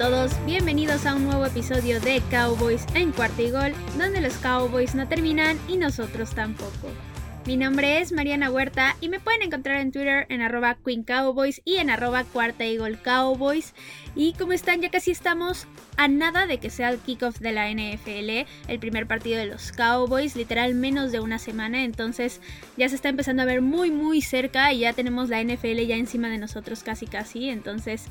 Todos, bienvenidos a un nuevo episodio de Cowboys en cuarto y gol, donde los Cowboys no terminan y nosotros tampoco. Mi nombre es Mariana Huerta y me pueden encontrar en Twitter en arroba Queen Cowboys y en arroba cuarta Eagle Cowboys. Y como están, ya casi estamos a nada de que sea el kickoff de la NFL, el primer partido de los Cowboys, literal menos de una semana, entonces ya se está empezando a ver muy muy cerca y ya tenemos la NFL ya encima de nosotros casi casi, entonces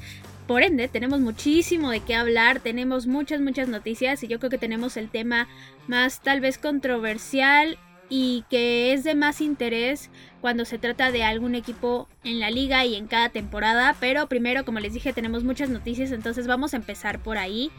por ende, tenemos muchísimo de qué hablar, tenemos muchas, muchas noticias y yo creo que tenemos el tema más tal vez controversial y que es de más interés cuando se trata de algún equipo en la liga y en cada temporada. Pero primero, como les dije, tenemos muchas noticias, entonces vamos a empezar por ahí.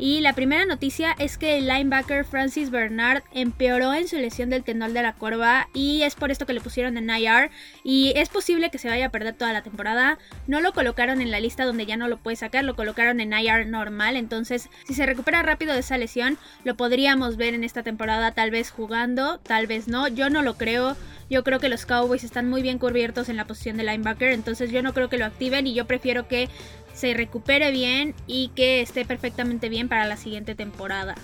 Y la primera noticia es que el linebacker Francis Bernard empeoró en su lesión del tendón de la corva y es por esto que le pusieron en IR y es posible que se vaya a perder toda la temporada. No lo colocaron en la lista donde ya no lo puede sacar, lo colocaron en IR normal, entonces si se recupera rápido de esa lesión lo podríamos ver en esta temporada tal vez jugando, tal vez no, yo no lo creo. Yo creo que los Cowboys están muy bien cubiertos en la posición de linebacker, entonces yo no creo que lo activen y yo prefiero que se recupere bien y que esté perfectamente bien para la siguiente temporada.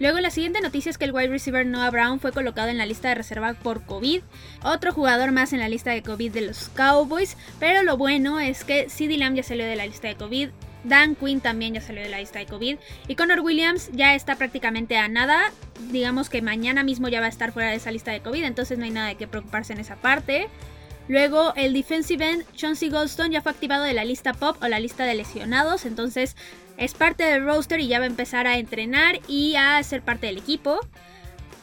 Luego la siguiente noticia es que el wide receiver Noah Brown fue colocado en la lista de reserva por COVID, otro jugador más en la lista de COVID de los Cowboys, pero lo bueno es que CeeDee Lamb ya salió de la lista de COVID, Dan Quinn también ya salió de la lista de COVID y Connor Williams ya está prácticamente a nada, digamos que mañana mismo ya va a estar fuera de esa lista de COVID, entonces no hay nada de qué preocuparse en esa parte. Luego el defensive end Chauncey Goldstone ya fue activado de la lista pop o la lista de lesionados, entonces es parte del roster y ya va a empezar a entrenar y a ser parte del equipo.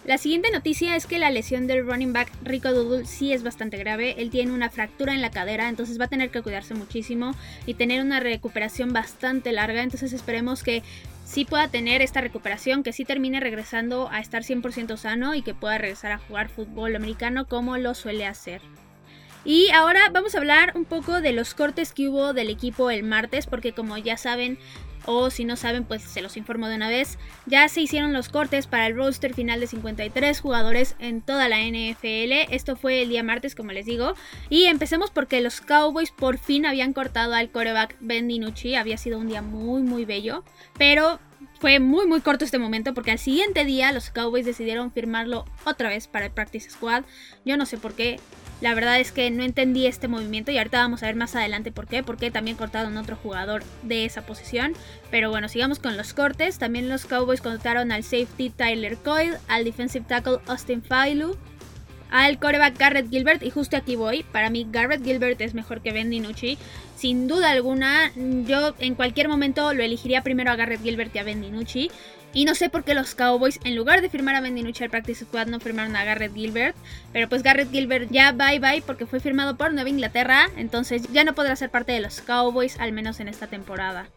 La siguiente noticia es que la lesión del running back Rico Doodle sí es bastante grave. Él tiene una fractura en la cadera, entonces va a tener que cuidarse muchísimo y tener una recuperación bastante larga. Entonces esperemos que sí pueda tener esta recuperación, que sí termine regresando a estar 100% sano y que pueda regresar a jugar fútbol americano como lo suele hacer. Y ahora vamos a hablar un poco de los cortes que hubo del equipo el martes, porque como ya saben, o si no saben, pues se los informo de una vez, ya se hicieron los cortes para el roster final de 53 jugadores en toda la NFL. Esto fue el día martes, como les digo. Y empecemos porque los Cowboys por fin habían cortado al coreback Ben DiNucci. Había sido un día muy, muy bello. Pero fue muy muy corto este momento porque al siguiente día los Cowboys decidieron firmarlo otra vez para el Practice Squad. Yo no sé por qué, la verdad es que no entendí este movimiento y ahorita vamos a ver más adelante por qué, porque también cortaron otro jugador de esa posición. Pero bueno, sigamos con los cortes. También los Cowboys cortaron al safety Tyler Coyle, al defensive tackle Austin Failu, al coreback Garrett Gilbert y justo aquí voy. Para mí Garrett Gilbert es mejor que Ben DiNucci. Sin duda alguna, yo en cualquier momento lo elegiría primero a Garrett Gilbert y a Ben DiNucci. Y no sé por qué los Cowboys, en lugar de firmar a Mendinucci al Practice Squad, no firmaron a Garrett Gilbert. Pero pues Garrett Gilbert ya bye bye porque fue firmado por Nueva Inglaterra. Entonces ya no podrá ser parte de los Cowboys, al menos en esta temporada.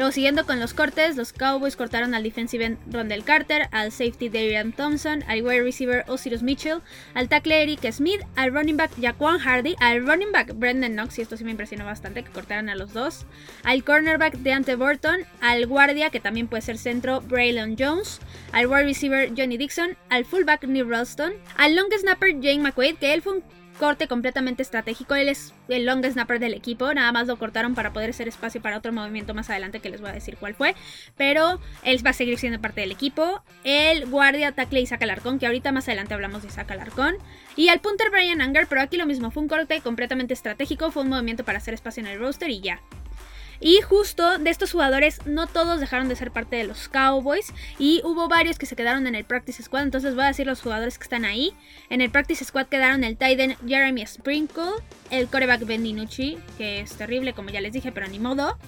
Luego siguiendo con los cortes, los Cowboys cortaron al defensive end Rondell Carter, al safety Darian Thompson, al wide receiver Osiris Mitchell, al tackle Eric Smith, al running back Jaquan Hardy, al running back Brendan Knox, y esto sí me impresionó bastante que cortaran a los dos, al cornerback Deante Burton, al guardia que también puede ser centro Braylon Jones, al wide receiver Johnny Dixon, al fullback Neil Ralston, al long snapper Jane McQuaid, que él fue un corte completamente estratégico. Él es el long snapper del equipo. Nada más lo cortaron para poder hacer espacio para otro movimiento más adelante que les voy a decir cuál fue. Pero él va a seguir siendo parte del equipo. El guardia tackle Isaac Alarcón, que ahorita más adelante hablamos de Isaac Alarcón. Y al punter Brian Anger, pero aquí lo mismo. Fue un corte completamente estratégico. Fue un movimiento para hacer espacio en el roster y ya. Y justo de estos jugadores, no todos dejaron de ser parte de los Cowboys. Y hubo varios que se quedaron en el Practice Squad. Entonces voy a decir los jugadores que están ahí. En el Practice Squad quedaron el Titan Jeremy Sprinkle, el coreback Ben DiNucci, que es terrible, como ya les dije, pero ni modo.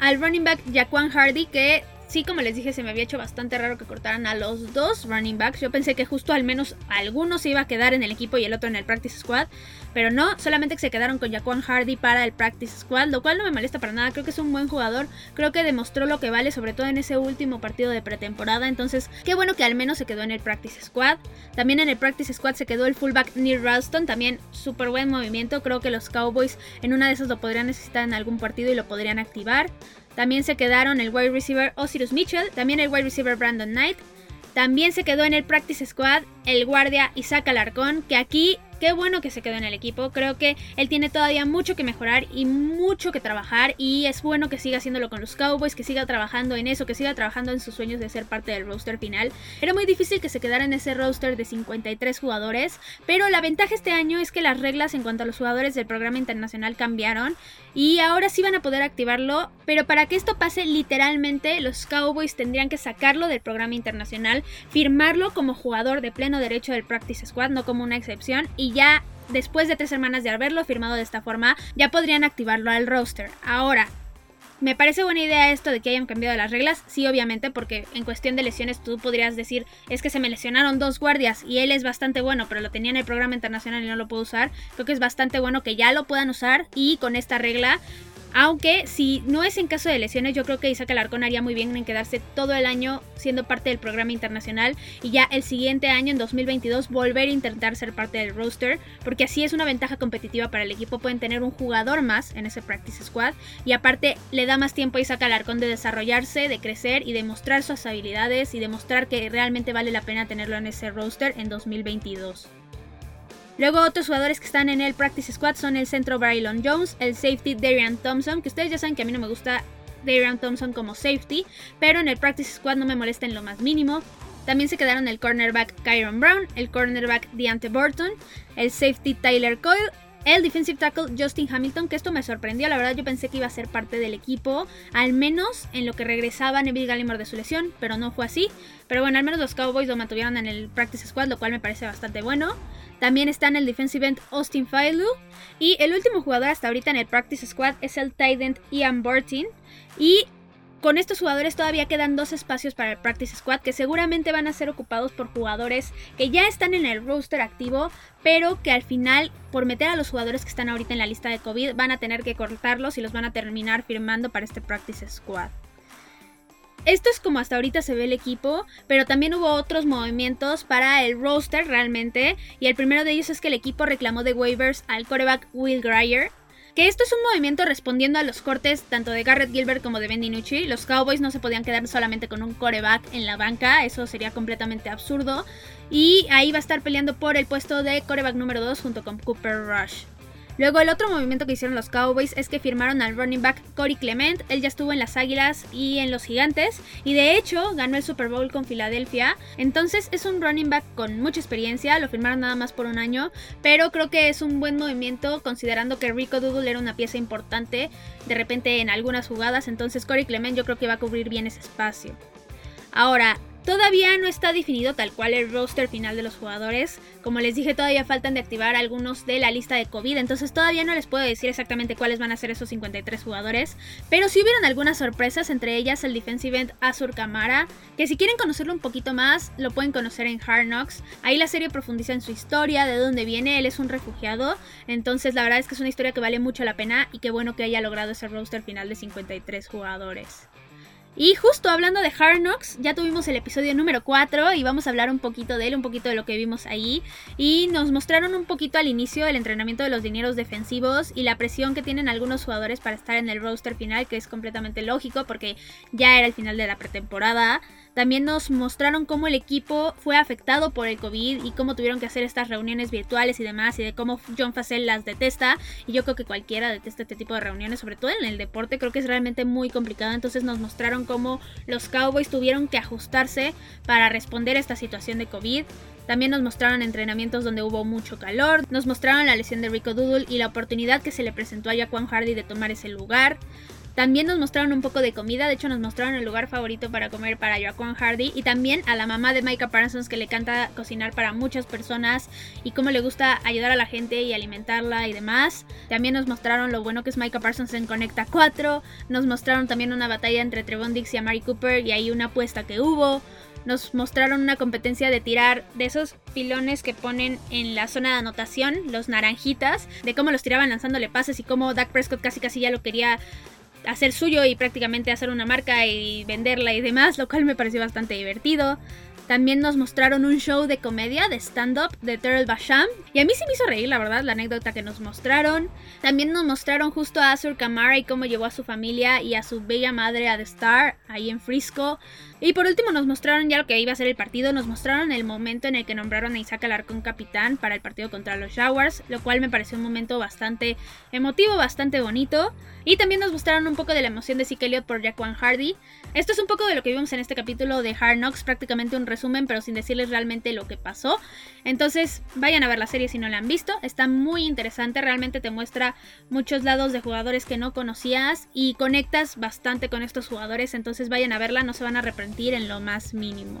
Al running back Jaquan Hardy, que sí, como les dije, se me había hecho bastante raro que cortaran a los dos running backs. Yo pensé que justo al menos alguno se iba a quedar en el equipo y el otro en el practice squad. Pero no, solamente que se quedaron con Jaquan Hardy para el practice squad, lo cual no me molesta para nada. Creo que es un buen jugador. Creo que demostró lo que vale, sobre todo en ese último partido de pretemporada. Entonces, qué bueno que al menos se quedó en el practice squad. También en el practice squad se quedó el fullback Neil Ralston. También súper buen movimiento. Creo que los Cowboys en una de esas lo podrían necesitar en algún partido y lo podrían activar. También se quedaron el wide receiver Osiris Mitchell, también el wide receiver Brandon Knight. También se quedó en el practice squad el guardia Isaac Alarcón, que aquí qué bueno que se quedó en el equipo. Creo que él tiene todavía mucho que mejorar y mucho que trabajar. Y es bueno que siga haciéndolo con los Cowboys, que siga trabajando en eso, que siga trabajando en sus sueños de ser parte del roster final. Era muy difícil que se quedara en ese roster de 53 jugadores, pero la ventaja este año es que las reglas en cuanto a los jugadores del programa internacional cambiaron y ahora sí van a poder activarlo, pero para que esto pase literalmente los Cowboys tendrían que sacarlo del programa internacional, firmarlo como jugador de pleno derecho del Practice Squad, no como una excepción, y ya después de tres semanas de haberlo firmado de esta forma, ya podrían activarlo al roster. Ahora, me parece buena idea esto de que hayan cambiado las reglas, sí obviamente, porque en cuestión de lesiones tú podrías decir, es que se me lesionaron dos guardias y él es bastante bueno, pero lo tenía en el programa internacional y no lo puedo usar. Creo que es bastante bueno que ya lo puedan usar y con esta regla aunque si no es en caso de lesiones, yo creo que Isaac Alarcón haría muy bien en quedarse todo el año siendo parte del programa internacional y ya el siguiente año, en 2022, volver a intentar ser parte del roster, porque así es una ventaja competitiva para el equipo. Pueden tener un jugador más en ese practice squad y aparte le da más tiempo a Isaac Alarcón de desarrollarse, de crecer y de mostrar sus habilidades y demostrar que realmente vale la pena tenerlo en ese roster en 2022. Luego otros jugadores que están en el Practice Squad son el centro Braylon Jones, el safety Darian Thompson, que ustedes ya saben que a mí no me gusta Darian Thompson como safety, pero en el Practice Squad no me molesta en lo más mínimo. También se quedaron el cornerback Kyron Brown, el cornerback Deante Burton, el safety Tyler Coyle, el defensive tackle Justin Hamilton, que esto me sorprendió, la verdad yo pensé que iba a ser parte del equipo, al menos en lo que regresaba Neville Gallimore de su lesión, pero no fue así. Pero bueno, al menos los Cowboys lo mantuvieron en el practice squad, lo cual me parece bastante bueno. También está en el defensive end Austin Failu. Y el último jugador hasta ahorita en el practice squad es el tight end Ian Burton. Y con estos jugadores todavía quedan dos espacios para el Practice Squad que seguramente van a ser ocupados por jugadores que ya están en el roster activo, pero que al final, por meter a los jugadores que están ahorita en la lista de COVID, van a tener que cortarlos y los van a terminar firmando para este Practice Squad. Esto es como hasta ahorita se ve el equipo, pero también hubo otros movimientos para el roster realmente, y el primero de ellos es que el equipo reclamó de waivers al coreback Will Greyer, esto es un movimiento respondiendo a los cortes tanto de Garrett Gilbert como de Ben DiNucci. Los Cowboys no se podían quedar solamente con un coreback en la banca, eso sería completamente absurdo. Y ahí va a estar peleando por el puesto de coreback número 2 junto con Cooper Rush. Luego el otro movimiento que hicieron los Cowboys es que firmaron al running back Corey Clement. Él ya estuvo en las Águilas y en los Gigantes y de hecho ganó el Super Bowl con Filadelfia. Entonces es un running back con mucha experiencia, lo firmaron nada más por un año, pero creo que es un buen movimiento considerando que Rico Doodle era una pieza importante de repente en algunas jugadas, entonces Corey Clement yo creo que va a cubrir bien ese espacio. Ahora, Todavía no está definido tal cual el roster final de los jugadores. Como les dije, todavía faltan de activar algunos de la lista de COVID, entonces todavía no les puedo decir exactamente cuáles van a ser esos 53 jugadores. Pero sí hubieron algunas sorpresas, entre ellas el defensive end Azur Kamara, que si quieren conocerlo un poquito más, lo pueden conocer en Hard Knocks. Ahí la serie profundiza en su historia, de dónde viene, él es un refugiado, entonces la verdad es que es una historia que vale mucho la pena y qué bueno que haya logrado ese roster final de 53 jugadores. Y justo hablando de Hard Knocks, ya tuvimos el episodio número 4 y vamos a hablar un poquito de él, un poquito de lo que vimos ahí. Y nos mostraron un poquito al inicio el entrenamiento de los dineros defensivos y la presión que tienen algunos jugadores para estar en el roster final, que es completamente lógico porque ya era el final de la pretemporada. También nos mostraron cómo el equipo fue afectado por el COVID y cómo tuvieron que hacer estas reuniones virtuales y demás y de cómo John Facel las detesta. Y yo creo que cualquiera detesta este tipo de reuniones, sobre todo en el deporte, creo que es realmente muy complicado. Entonces nos mostraron cómo los Cowboys tuvieron que ajustarse para responder a esta situación de COVID. También nos mostraron entrenamientos donde hubo mucho calor, nos mostraron la lesión de Rico Doodle y la oportunidad que se le presentó a Jaquan Hardy de tomar ese lugar. También nos mostraron un poco de comida, de hecho nos mostraron el lugar favorito para comer para Joaquin Hardy y también a la mamá de Micah Parsons que le canta cocinar para muchas personas y cómo le gusta ayudar a la gente y alimentarla y demás. También nos mostraron lo bueno que es Micah Parsons en Conecta 4, nos mostraron también una batalla entre Trevon Dix y Amari Cooper y ahí una apuesta que hubo. Nos mostraron una competencia de tirar de esos pilones que ponen en la zona de anotación, los naranjitas, de cómo los tiraban lanzándole pases y cómo Dak Prescott casi casi ya lo quería hacer suyo y prácticamente hacer una marca y venderla y demás, lo cual me pareció bastante divertido. También nos mostraron un show de comedia, de stand-up, de Terrell Basham. Y a mí sí me hizo reír, la verdad, la anécdota que nos mostraron. También nos mostraron justo a Azur Kamara y cómo llevó a su familia y a su bella madre a The Star, ahí en Frisco. Y por último nos mostraron ya lo que iba a ser el partido, nos mostraron el momento en el que nombraron a Isaac Alarcón capitán para el partido contra los Jaguars, lo cual me pareció un momento bastante emotivo, bastante bonito. Y también nos mostraron un poco de la emoción de Zeke Elliott por Jaquan Hardy. Esto es un poco de lo que vimos en este capítulo de Hard Knocks, prácticamente un resumen, pero sin decirles realmente lo que pasó. Entonces, vayan a ver la serie si no la han visto. Está muy interesante, realmente te muestra muchos lados de jugadores que no conocías y conectas bastante con estos jugadores. Entonces, vayan a verla, no se van a arrepentir en lo más mínimo.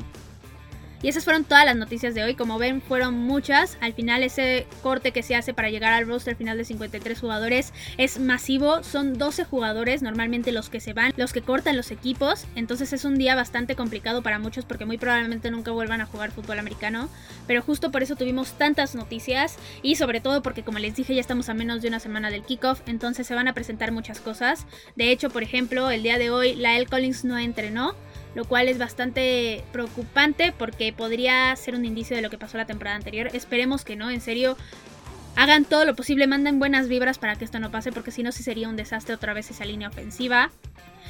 Y esas fueron todas las noticias de hoy. Como ven, fueron muchas. Al final, ese corte que se hace para llegar al roster final de 53 jugadores es masivo. Son 12 jugadores, normalmente los que se van, los que cortan los equipos. Entonces es un día bastante complicado para muchos porque muy probablemente nunca vuelvan a jugar fútbol americano. Pero justo por eso tuvimos tantas noticias. Y sobre todo porque, como les dije, ya estamos a menos de una semana del kickoff. Entonces se van a presentar muchas cosas. De hecho, por ejemplo, el día de hoy, la El Collins no entrenó lo cual es bastante preocupante porque podría ser un indicio de lo que pasó la temporada anterior. Esperemos que no, en serio. Hagan todo lo posible, manden buenas vibras para que esto no pase, porque si no, sí sería un desastre otra vez esa línea ofensiva.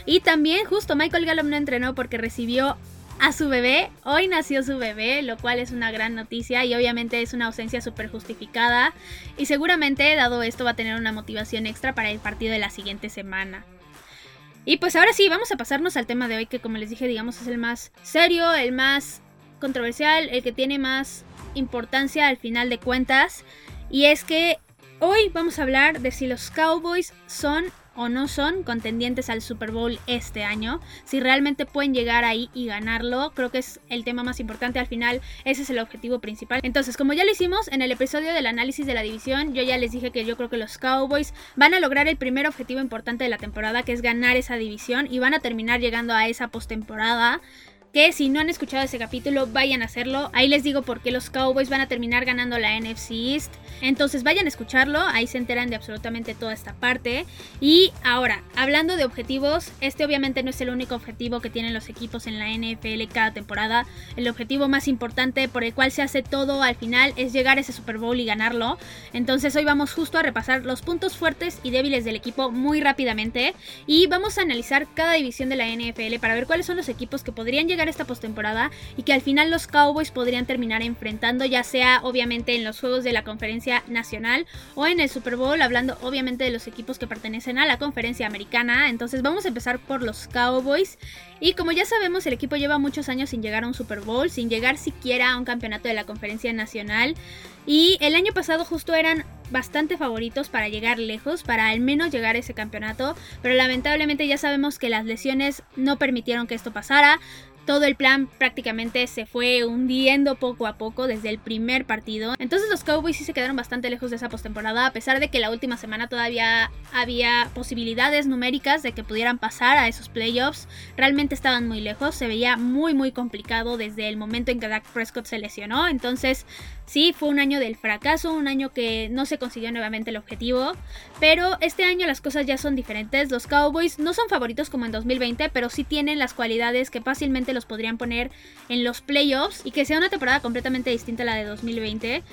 Y también, justo Michael Gallup no entrenó porque recibió a su bebé. Hoy nació su bebé, lo cual es una gran noticia y obviamente es una ausencia súper justificada. Y seguramente, dado esto, va a tener una motivación extra para el partido de la siguiente semana. Y pues ahora sí, vamos a pasarnos al tema de hoy, que como les dije, digamos, es el más serio, el más controversial, el que tiene más importancia al final de cuentas. Y es que hoy vamos a hablar de si los Cowboys son o no son contendientes al Super Bowl este año, si realmente pueden llegar ahí y ganarlo, creo que es el tema más importante. Al final, ese es el objetivo principal. Entonces, como ya lo hicimos en el episodio del análisis de la división, yo ya les dije que yo creo que los Cowboys van a lograr el primer objetivo importante de la temporada, que es ganar esa división y van a terminar llegando a esa postemporada que si no han escuchado ese capítulo, vayan a hacerlo. Ahí les digo por qué los Cowboys van a terminar ganando la NFC East. Entonces vayan a escucharlo, ahí se enteran de absolutamente toda esta parte. Y ahora, hablando de objetivos, este obviamente no es el único objetivo que tienen los equipos en la NFL cada temporada. El objetivo más importante por el cual se hace todo al final es llegar a ese Super Bowl y ganarlo. Entonces hoy vamos justo a repasar los puntos fuertes y débiles del equipo muy rápidamente. Y vamos a analizar cada división de la NFL para ver cuáles son los equipos que podrían llegar esta postemporada y que al final los Cowboys podrían terminar enfrentando, ya sea obviamente en los juegos de la conferencia nacional o en el Super Bowl, hablando obviamente de los equipos que pertenecen a la conferencia americana. Entonces vamos a empezar por los Cowboys. Y como ya sabemos, el equipo lleva muchos años sin llegar a un Super Bowl, sin llegar siquiera a un campeonato de la conferencia nacional. Y el año pasado justo eran bastante favoritos para llegar lejos, para al menos llegar a ese campeonato, pero lamentablemente ya sabemos que las lesiones no permitieron que esto pasara todo el plan prácticamente se fue hundiendo poco a poco desde el primer partido. Entonces los Cowboys sí se quedaron bastante lejos de esa postemporada, a pesar de que la última semana todavía había posibilidades numéricas de que pudieran pasar a esos playoffs. Realmente estaban muy lejos, se veía muy muy complicado desde el momento en que Dak Prescott se lesionó. Entonces Sí, fue un año del fracaso, un año que no se consiguió nuevamente el objetivo, pero este año las cosas ya son diferentes. Los Cowboys no son favoritos como en 2020, pero sí tienen las cualidades que fácilmente los podrían poner en los playoffs y que sea una temporada completamente distinta a la de 2020.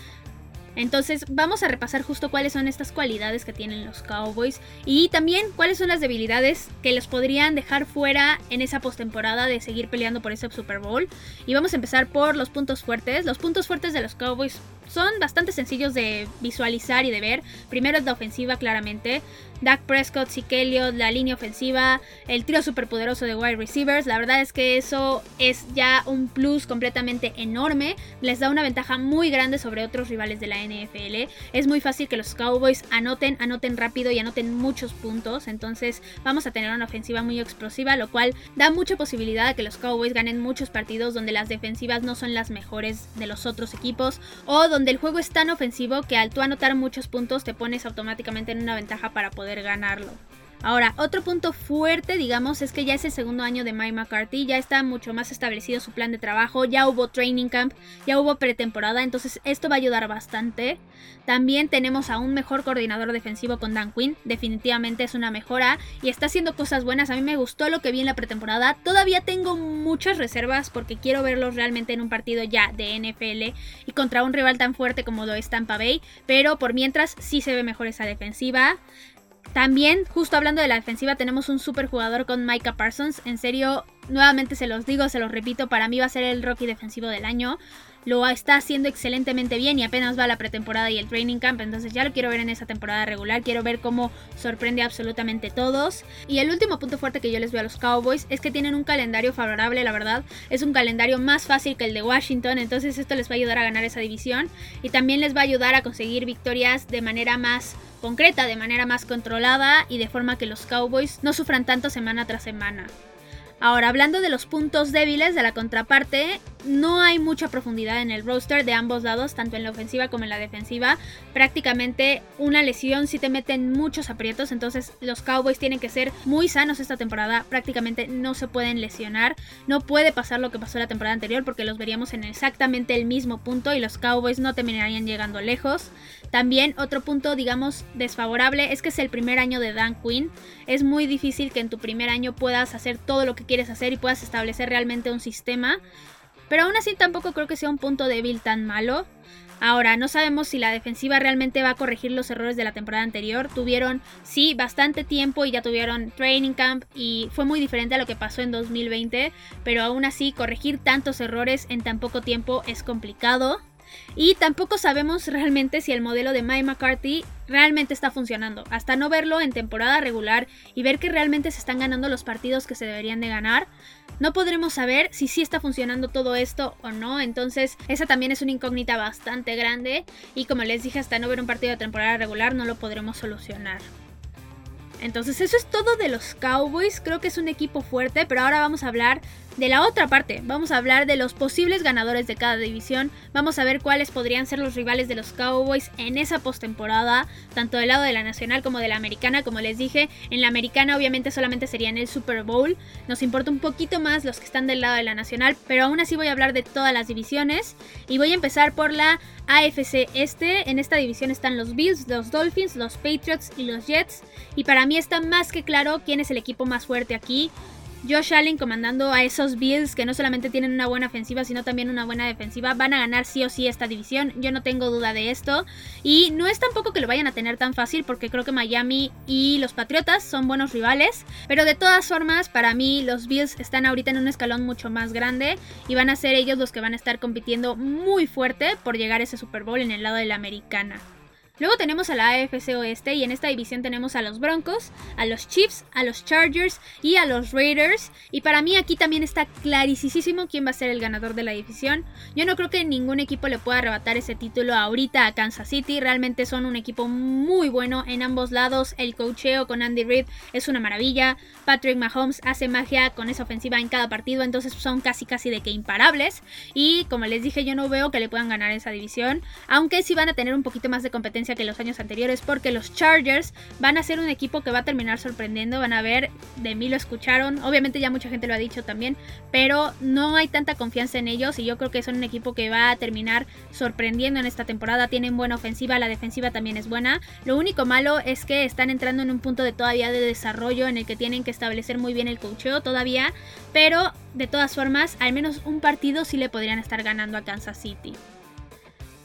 Entonces vamos a repasar justo cuáles son estas cualidades que tienen los Cowboys y también cuáles son las debilidades que les podrían dejar fuera en esa postemporada de seguir peleando por ese Super Bowl. Y vamos a empezar por los puntos fuertes. Los puntos fuertes de los Cowboys son bastante sencillos de visualizar y de ver. Primero es la ofensiva, claramente. Dak Prescott, Elliott, la línea ofensiva, el trío superpoderoso de wide receivers. La verdad es que eso es ya un plus completamente enorme. Les da una ventaja muy grande sobre otros rivales de la NFL. Es muy fácil que los Cowboys anoten, anoten rápido y anoten muchos puntos. Entonces vamos a tener una ofensiva muy explosiva, lo cual da mucha posibilidad de que los Cowboys ganen muchos partidos donde las defensivas no son las mejores de los otros equipos o donde el juego es tan ofensivo que al tú anotar muchos puntos te pones automáticamente en una ventaja para poder ganarlo. Ahora, otro punto fuerte, digamos, es que ya es el segundo año de Mike McCarthy, ya está mucho más establecido su plan de trabajo, ya hubo training camp, ya hubo pretemporada, entonces esto va a ayudar bastante. También tenemos a un mejor coordinador defensivo con Dan Quinn, definitivamente es una mejora y está haciendo cosas buenas. A mí me gustó lo que vi en la pretemporada. Todavía tengo muchas reservas porque quiero verlos realmente en un partido ya de NFL y contra un rival tan fuerte como lo es Tampa Bay, pero por mientras sí se ve mejor esa defensiva. También, justo hablando de la defensiva, tenemos un super jugador con Micah Parsons. En serio, nuevamente se los digo, se los repito, para mí va a ser el rookie defensivo del año lo está haciendo excelentemente bien y apenas va la pretemporada y el training camp, entonces ya lo quiero ver en esa temporada regular, quiero ver cómo sorprende absolutamente todos. Y el último punto fuerte que yo les veo a los Cowboys es que tienen un calendario favorable, la verdad, es un calendario más fácil que el de Washington, entonces esto les va a ayudar a ganar esa división y también les va a ayudar a conseguir victorias de manera más concreta, de manera más controlada y de forma que los Cowboys no sufran tanto semana tras semana. Ahora, hablando de los puntos débiles de la contraparte, no hay mucha profundidad en el roster de ambos lados, tanto en la ofensiva como en la defensiva. Prácticamente una lesión si te mete en muchos aprietos, entonces los Cowboys tienen que ser muy sanos esta temporada. Prácticamente no se pueden lesionar. No puede pasar lo que pasó la temporada anterior porque los veríamos en exactamente el mismo punto y los Cowboys no terminarían llegando lejos. También otro punto, digamos, desfavorable es que es el primer año de Dan Quinn. Es muy difícil que en tu primer año puedas hacer todo lo que quieres hacer y puedas establecer realmente un sistema. Pero aún así tampoco creo que sea un punto débil tan malo. Ahora, no sabemos si la defensiva realmente va a corregir los errores de la temporada anterior. Tuvieron, sí, bastante tiempo y ya tuvieron training camp y fue muy diferente a lo que pasó en 2020, pero aún así corregir tantos errores en tan poco tiempo es complicado. Y tampoco sabemos realmente si el modelo de Mike McCarthy realmente está funcionando. Hasta no verlo en temporada regular y ver que realmente se están ganando los partidos que se deberían de ganar, no podremos saber si sí está funcionando todo esto o no. Entonces, esa también es una incógnita bastante grande. Y como les dije, hasta no ver un partido de temporada regular no lo podremos solucionar. Entonces, eso es todo de los Cowboys. Creo que es un equipo fuerte, pero ahora vamos a hablar de la otra parte, vamos a hablar de los posibles ganadores de cada división, vamos a ver cuáles podrían ser los rivales de los Cowboys en esa postemporada, tanto del lado de la nacional como de la americana, como les dije, en la americana obviamente solamente serían el Super Bowl, nos importa un poquito más los que están del lado de la nacional, pero aún así voy a hablar de todas las divisiones. Y voy a empezar por la AFC Este, en esta división están los Bills, los Dolphins, los Patriots y los Jets, y para mí está más que claro quién es el equipo más fuerte aquí. Josh Allen comandando a esos Bills que no solamente tienen una buena ofensiva, sino también una buena defensiva, van a ganar sí o sí esta división. Yo no tengo duda de esto. Y no es tampoco que lo vayan a tener tan fácil, porque creo que Miami y los Patriotas son buenos rivales. Pero de todas formas, para mí, los Bills están ahorita en un escalón mucho más grande y van a ser ellos los que van a estar compitiendo muy fuerte por llegar a ese Super Bowl en el lado de la americana. Luego tenemos a la AFC Oeste y en esta división tenemos a los Broncos, a los Chiefs, a los Chargers y a los Raiders. Y para mí aquí también está clarísimo quién va a ser el ganador de la división. Yo no creo que ningún equipo le pueda arrebatar ese título ahorita a Kansas City. Realmente son un equipo muy bueno en ambos lados. El cocheo con Andy Reid es una maravilla. Patrick Mahomes hace magia con esa ofensiva en cada partido. Entonces son casi casi de que imparables. Y como les dije, yo no veo que le puedan ganar esa división. Aunque sí van a tener un poquito más de competencia que los años anteriores porque los Chargers van a ser un equipo que va a terminar sorprendiendo, van a ver, de mí lo escucharon, obviamente ya mucha gente lo ha dicho también, pero no hay tanta confianza en ellos y yo creo que son un equipo que va a terminar sorprendiendo en esta temporada, tienen buena ofensiva, la defensiva también es buena, lo único malo es que están entrando en un punto de todavía de desarrollo en el que tienen que establecer muy bien el coacheo todavía, pero de todas formas, al menos un partido sí le podrían estar ganando a Kansas City.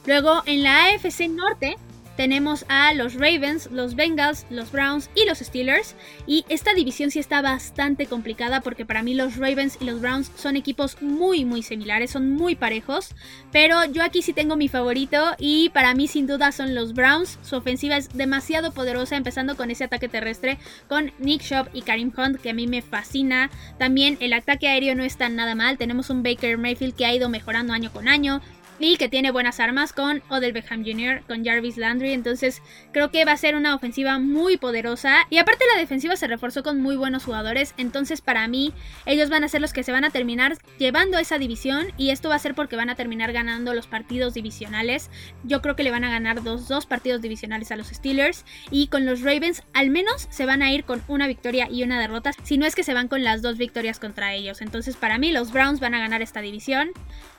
Luego en la AFC Norte tenemos a los Ravens, los Bengals, los Browns y los Steelers. Y esta división sí está bastante complicada porque para mí los Ravens y los Browns son equipos muy muy similares, son muy parejos. Pero yo aquí sí tengo mi favorito y para mí sin duda son los Browns. Su ofensiva es demasiado poderosa empezando con ese ataque terrestre con Nick Shop y Karim Hunt que a mí me fascina. También el ataque aéreo no está nada mal. Tenemos un Baker Mayfield que ha ido mejorando año con año y que tiene buenas armas con Odell Beckham Jr., con Jarvis Landry. Entonces creo que va a ser una ofensiva muy poderosa. Y aparte la defensiva se reforzó con muy buenos jugadores. Entonces para mí ellos van a ser los que se van a terminar llevando esa división. Y esto va a ser porque van a terminar ganando los partidos divisionales. Yo creo que le van a ganar dos, dos partidos divisionales a los Steelers. Y con los Ravens al menos se van a ir con una victoria y una derrota. Si no es que se van con las dos victorias contra ellos. Entonces para mí los Browns van a ganar esta división.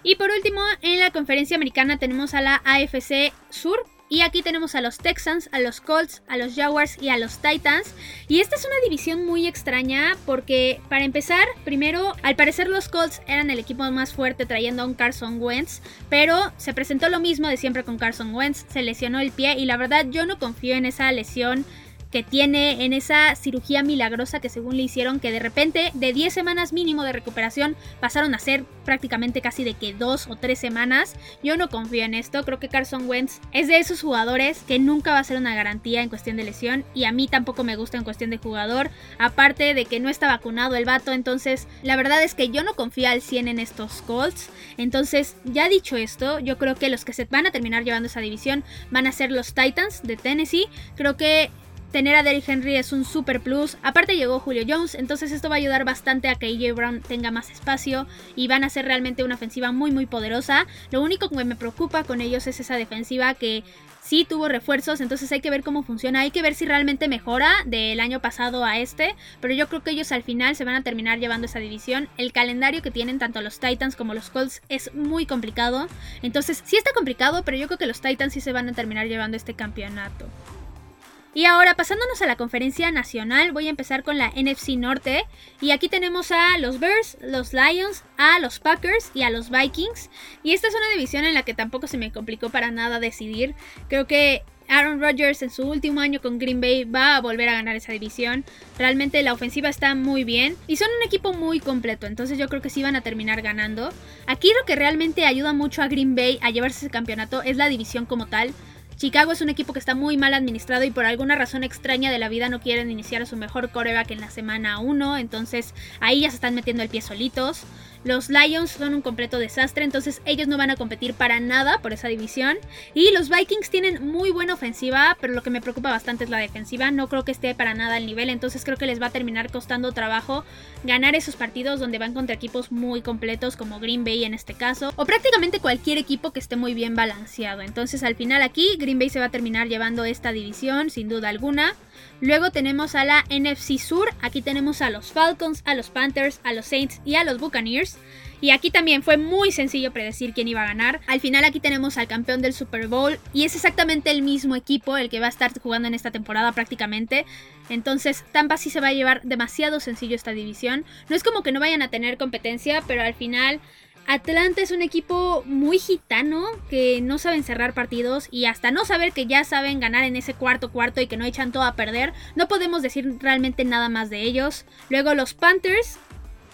Y por último en la conferencia americana tenemos a la AFC Sur. Y aquí tenemos a los Texans, a los Colts, a los Jaguars y a los Titans. Y esta es una división muy extraña porque, para empezar, primero, al parecer los Colts eran el equipo más fuerte trayendo a un Carson Wentz. Pero se presentó lo mismo de siempre con Carson Wentz, se lesionó el pie y la verdad yo no confío en esa lesión que tiene en esa cirugía milagrosa que según le hicieron, que de repente de 10 semanas mínimo de recuperación pasaron a ser prácticamente casi de que 2 o 3 semanas. Yo no confío en esto, creo que Carson Wentz es de esos jugadores que nunca va a ser una garantía en cuestión de lesión y a mí tampoco me gusta en cuestión de jugador, aparte de que no está vacunado el vato, entonces la verdad es que yo no confío al 100 en estos Colts. Entonces, ya dicho esto, yo creo que los que se van a terminar llevando esa división van a ser los Titans de Tennessee. Creo que tener a Derrick Henry es un super plus. Aparte llegó Julio Jones, entonces esto va a ayudar bastante a que AJ Brown tenga más espacio y van a ser realmente una ofensiva muy muy poderosa. Lo único que me preocupa con ellos es esa defensiva que sí tuvo refuerzos, entonces hay que ver cómo funciona, hay que ver si realmente mejora del año pasado a este, pero yo creo que ellos al final se van a terminar llevando esa división. El calendario que tienen tanto los Titans como los Colts es muy complicado, entonces sí está complicado, pero yo creo que los Titans sí se van a terminar llevando este campeonato. Y ahora pasándonos a la conferencia nacional, voy a empezar con la NFC Norte. Y aquí tenemos a los Bears, los Lions, a los Packers y a los Vikings. Y esta es una división en la que tampoco se me complicó para nada decidir. Creo que Aaron Rodgers en su último año con Green Bay va a volver a ganar esa división. Realmente la ofensiva está muy bien y son un equipo muy completo, entonces yo creo que sí van a terminar ganando. Aquí lo que realmente ayuda mucho a Green Bay a llevarse ese campeonato es la división como tal. Chicago es un equipo que está muy mal administrado y por alguna razón extraña de la vida no quieren iniciar a su mejor coreback en la semana 1, entonces ahí ya se están metiendo el pie solitos. Los Lions son un completo desastre, entonces ellos no van a competir para nada por esa división. Y los Vikings tienen muy buena ofensiva, pero lo que me preocupa bastante es la defensiva. No creo que esté para nada al nivel, entonces creo que les va a terminar costando trabajo ganar esos partidos donde van contra equipos muy completos como Green Bay en este caso, o prácticamente cualquier equipo que esté muy bien balanceado. Entonces al final aquí Green Bay se va a terminar llevando esta división sin duda alguna. Luego tenemos a la NFC Sur, aquí tenemos a los Falcons, a los Panthers, a los Saints y a los Buccaneers. Y aquí también fue muy sencillo predecir quién iba a ganar. Al final aquí tenemos al campeón del Super Bowl y es exactamente el mismo equipo el que va a estar jugando en esta temporada prácticamente. Entonces Tampa sí se va a llevar demasiado sencillo esta división. No es como que no vayan a tener competencia, pero al final Atlanta es un equipo muy gitano que no saben cerrar partidos y hasta no saber que ya saben ganar en ese cuarto cuarto y que no echan todo a perder, no podemos decir realmente nada más de ellos. Luego los Panthers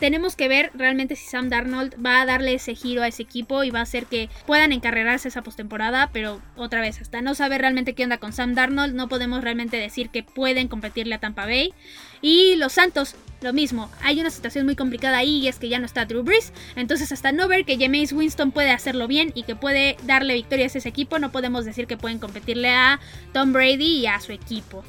tenemos que ver realmente si Sam Darnold va a darle ese giro a ese equipo y va a hacer que puedan encarrerarse esa postemporada, pero otra vez, hasta no saber realmente qué onda con Sam Darnold, no podemos realmente decir que pueden competirle a Tampa Bay. Y los Santos, lo mismo, hay una situación muy complicada ahí y es que ya no está Drew Brees, entonces hasta no ver que Jameis Winston puede hacerlo bien y que puede darle victorias a ese equipo, no podemos decir que pueden competirle a Tom Brady y a su equipo.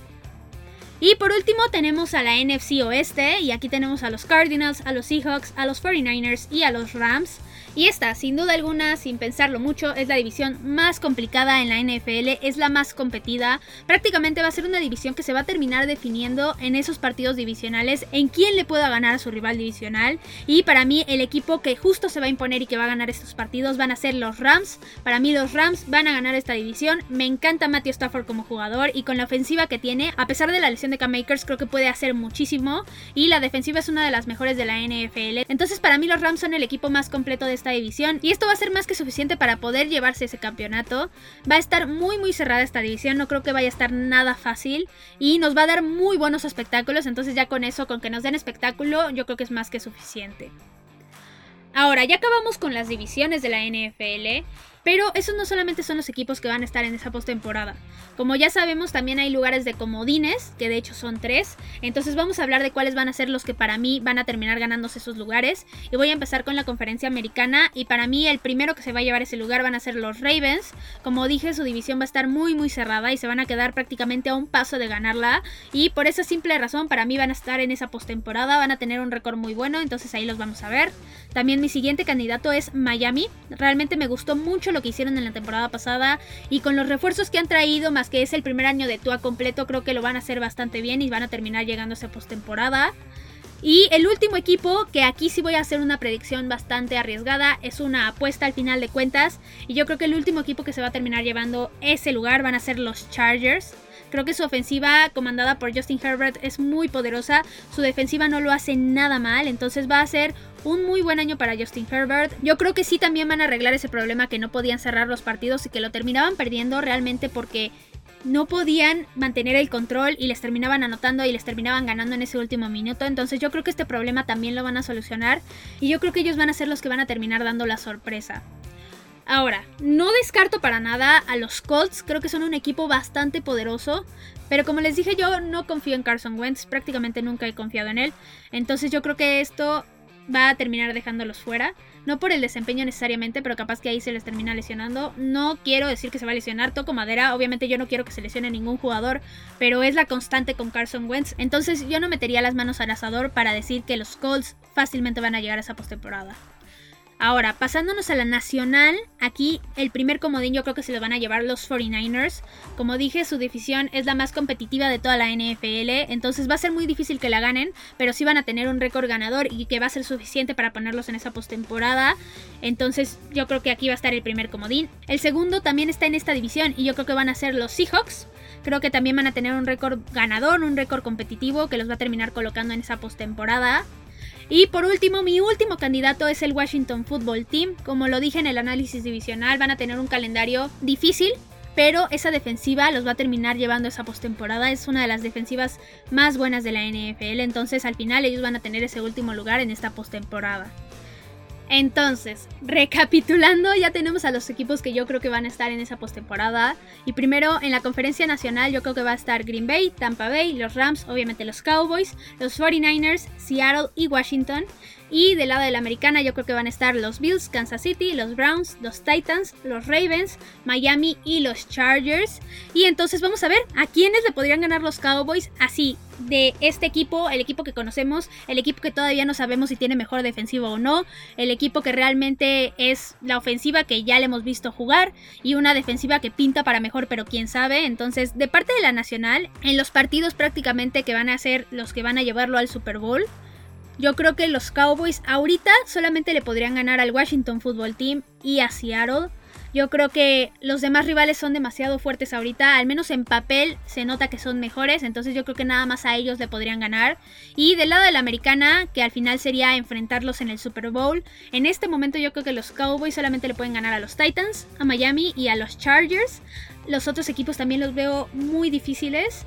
Y por último tenemos a la NFC Oeste y aquí tenemos a los Cardinals, a los Seahawks, a los 49ers y a los Rams. Y esta, sin duda alguna, sin pensarlo mucho, es la división más complicada en la NFL, es la más competida. Prácticamente va a ser una división que se va a terminar definiendo en esos partidos divisionales en quién le pueda ganar a su rival divisional. Y para mí el equipo que justo se va a imponer y que va a ganar estos partidos van a ser los Rams. Para mí los Rams van a ganar esta división. Me encanta Matthew Stafford como jugador y con la ofensiva que tiene, a pesar de la lesión de Cam Makers, creo que puede hacer muchísimo. Y la defensiva es una de las mejores de la NFL. Entonces para mí los Rams son el equipo más completo de esta división y esto va a ser más que suficiente para poder llevarse ese campeonato. Va a estar muy muy cerrada esta división, no creo que vaya a estar nada fácil y nos va a dar muy buenos espectáculos, entonces ya con eso, con que nos den espectáculo, yo creo que es más que suficiente. Ahora, ya acabamos con las divisiones de la NFL pero esos no solamente son los equipos que van a estar en esa postemporada. Como ya sabemos, también hay lugares de comodines, que de hecho son tres. Entonces vamos a hablar de cuáles van a ser los que para mí van a terminar ganándose esos lugares. Y voy a empezar con la conferencia americana. Y para mí el primero que se va a llevar ese lugar van a ser los Ravens. Como dije, su división va a estar muy muy cerrada y se van a quedar prácticamente a un paso de ganarla. Y por esa simple razón, para mí van a estar en esa postemporada, van a tener un récord muy bueno. Entonces ahí los vamos a ver. También mi siguiente candidato es Miami. Realmente me gustó mucho lo que hicieron en la temporada pasada y con los refuerzos que han traído, más que es el primer año de Tua completo, creo que lo van a hacer bastante bien y van a terminar llegando a esa postemporada. Y el último equipo, que aquí sí voy a hacer una predicción bastante arriesgada, es una apuesta al final de cuentas. Y yo creo que el último equipo que se va a terminar llevando ese lugar van a ser los Chargers. Creo que su ofensiva comandada por Justin Herbert es muy poderosa. Su defensiva no lo hace nada mal. Entonces va a ser un muy buen año para Justin Herbert. Yo creo que sí también van a arreglar ese problema que no podían cerrar los partidos y que lo terminaban perdiendo realmente porque no podían mantener el control y les terminaban anotando y les terminaban ganando en ese último minuto. Entonces yo creo que este problema también lo van a solucionar y yo creo que ellos van a ser los que van a terminar dando la sorpresa. Ahora, no descarto para nada a los Colts, creo que son un equipo bastante poderoso, pero como les dije yo no confío en Carson Wentz, prácticamente nunca he confiado en él, entonces yo creo que esto va a terminar dejándolos fuera. No por el desempeño necesariamente, pero capaz que ahí se les termina lesionando. No quiero decir que se va a lesionar, toco madera. Obviamente yo no quiero que se lesione ningún jugador, pero es la constante con Carson Wentz. Entonces yo no metería las manos al asador para decir que los Colts fácilmente van a llegar a esa postemporada. Ahora, pasándonos a la nacional, aquí el primer comodín yo creo que se lo van a llevar los 49ers. Como dije, su división es la más competitiva de toda la NFL, entonces va a ser muy difícil que la ganen, pero sí van a tener un récord ganador y que va a ser suficiente para ponerlos en esa postemporada. Entonces yo creo que aquí va a estar el primer comodín. El segundo también está en esta división y yo creo que van a ser los Seahawks. Creo que también van a tener un récord ganador, un récord competitivo que los va a terminar colocando en esa postemporada. Y por último, mi último candidato es el Washington Football Team. Como lo dije en el análisis divisional, van a tener un calendario difícil, pero esa defensiva los va a terminar llevando esa postemporada. Es una de las defensivas más buenas de la NFL, entonces al final ellos van a tener ese último lugar en esta postemporada. Entonces, recapitulando, ya tenemos a los equipos que yo creo que van a estar en esa postemporada. Y primero en la conferencia nacional yo creo que va a estar Green Bay, Tampa Bay, los Rams, obviamente los Cowboys, los 49ers, Seattle y Washington. Y del lado de la americana yo creo que van a estar los Bills, Kansas City, los Browns, los Titans, los Ravens, Miami y los Chargers. Y entonces vamos a ver a quiénes le podrían ganar los Cowboys así de este equipo, el equipo que conocemos, el equipo que todavía no sabemos si tiene mejor defensiva o no, el equipo que realmente es la ofensiva que ya le hemos visto jugar y una defensiva que pinta para mejor, pero quién sabe. Entonces, de parte de la Nacional, en los partidos prácticamente que van a ser los que van a llevarlo al Super Bowl, yo creo que los Cowboys ahorita solamente le podrían ganar al Washington Football Team y a Seattle. Yo creo que los demás rivales son demasiado fuertes ahorita, al menos en papel se nota que son mejores, entonces yo creo que nada más a ellos le podrían ganar. Y del lado de la americana, que al final sería enfrentarlos en el Super Bowl, en este momento yo creo que los Cowboys solamente le pueden ganar a los Titans, a Miami y a los Chargers. Los otros equipos también los veo muy difíciles.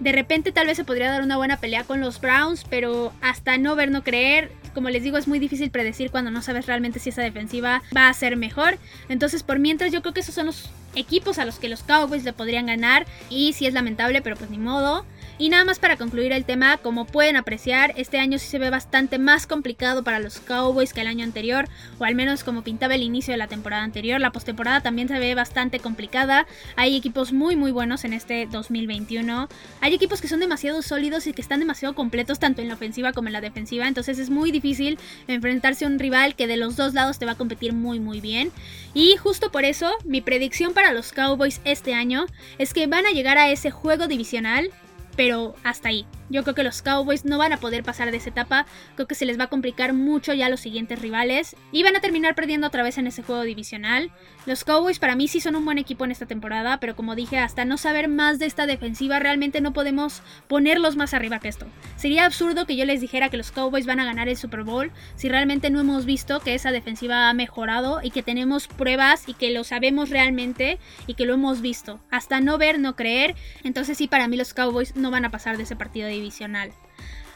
De repente tal vez se podría dar una buena pelea con los Browns, pero hasta no ver, no creer. Como les digo, es muy difícil predecir cuando no sabes realmente si esa defensiva va a ser mejor. Entonces, por mientras, yo creo que esos son los equipos a los que los Cowboys le podrían ganar. Y si es lamentable, pero pues ni modo. Y nada más para concluir el tema, como pueden apreciar, este año sí se ve bastante más complicado para los Cowboys que el año anterior, o al menos como pintaba el inicio de la temporada anterior. La postemporada también se ve bastante complicada. Hay equipos muy muy buenos en este 2021. Hay equipos que son demasiado sólidos y que están demasiado completos tanto en la ofensiva como en la defensiva, entonces es muy difícil enfrentarse a un rival que de los dos lados te va a competir muy muy bien. Y justo por eso, mi predicción para los Cowboys este año es que van a llegar a ese juego divisional pero hasta ahí. Yo creo que los Cowboys no van a poder pasar de esa etapa, creo que se les va a complicar mucho ya los siguientes rivales y van a terminar perdiendo otra vez en ese juego divisional. Los Cowboys para mí sí son un buen equipo en esta temporada, pero como dije, hasta no saber más de esta defensiva realmente no podemos ponerlos más arriba que esto. Sería absurdo que yo les dijera que los Cowboys van a ganar el Super Bowl si realmente no hemos visto que esa defensiva ha mejorado y que tenemos pruebas y que lo sabemos realmente y que lo hemos visto. Hasta no ver, no creer. Entonces sí, para mí los Cowboys no van a pasar de ese partido divisional.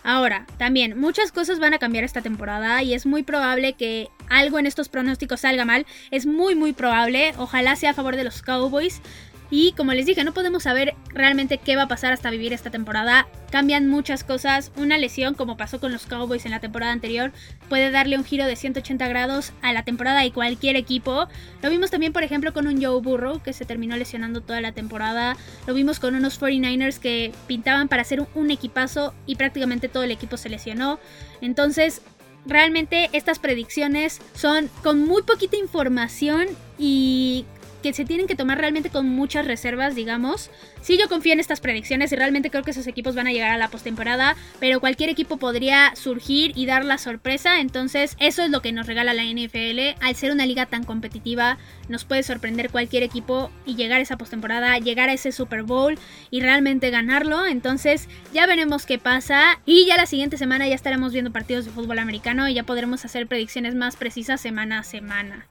Ahora, también muchas cosas van a cambiar esta temporada y es muy probable que algo en estos pronósticos salga mal. Es muy muy probable, ojalá sea a favor de los Cowboys, y como les dije, no podemos saber realmente qué va a pasar hasta vivir esta temporada. Cambian muchas cosas. Una lesión, como pasó con los Cowboys en la temporada anterior, puede darle un giro de 180 grados a la temporada de cualquier equipo. Lo vimos también, por ejemplo, con un Joe Burrow que se terminó lesionando toda la temporada. Lo vimos con unos 49ers que pintaban para ser un equipazo y prácticamente todo el equipo se lesionó. Entonces, realmente estas predicciones son con muy poquita información y que se tienen que tomar realmente con muchas reservas, digamos. Sí, yo confío en estas predicciones y realmente creo que esos equipos van a llegar a la postemporada, pero cualquier equipo podría surgir y dar la sorpresa, entonces eso es lo que nos regala la NFL. Al ser una liga tan competitiva, nos puede sorprender cualquier equipo y llegar a esa postemporada, llegar a ese Super Bowl y realmente ganarlo, entonces ya veremos qué pasa y ya la siguiente semana ya estaremos viendo partidos de fútbol americano y ya podremos hacer predicciones más precisas semana a semana.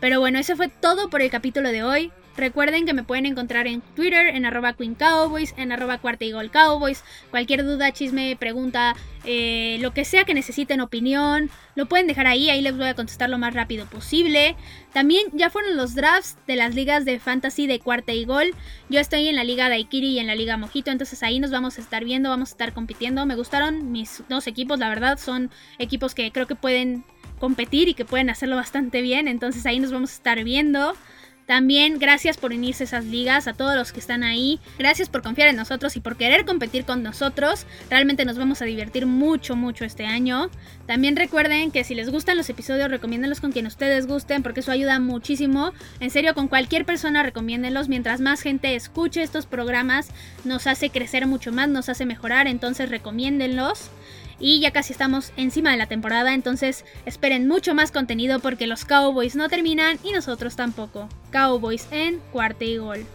Pero bueno, eso fue todo por el capítulo de hoy. Recuerden que me pueden encontrar en Twitter, en arroba Queen Cowboys, en arroba Cuarta Gol Cowboys. Cualquier duda, chisme, pregunta, eh, lo que sea que necesiten opinión, lo pueden dejar ahí, ahí les voy a contestar lo más rápido posible. También ya fueron los drafts de las ligas de fantasy de Cuarta y Gol. Yo estoy en la liga de Aikiri y en la liga Mojito, entonces ahí nos vamos a estar viendo, vamos a estar compitiendo. Me gustaron mis dos equipos, la verdad, son equipos que creo que pueden competir y que pueden hacerlo bastante bien, entonces ahí nos vamos a estar viendo. También gracias por unirse a esas ligas, a todos los que están ahí. Gracias por confiar en nosotros y por querer competir con nosotros. Realmente nos vamos a divertir mucho, mucho este año. También recuerden que si les gustan los episodios, recomiéndenlos con quien ustedes gusten porque eso ayuda muchísimo. En serio, con cualquier persona recomiéndenlos. Mientras más gente escuche estos programas, nos hace crecer mucho más, nos hace mejorar. Entonces recomiéndenlos. Y ya casi estamos encima de la temporada, entonces esperen mucho más contenido porque los Cowboys no terminan y nosotros tampoco. Cowboys en cuarta y gol.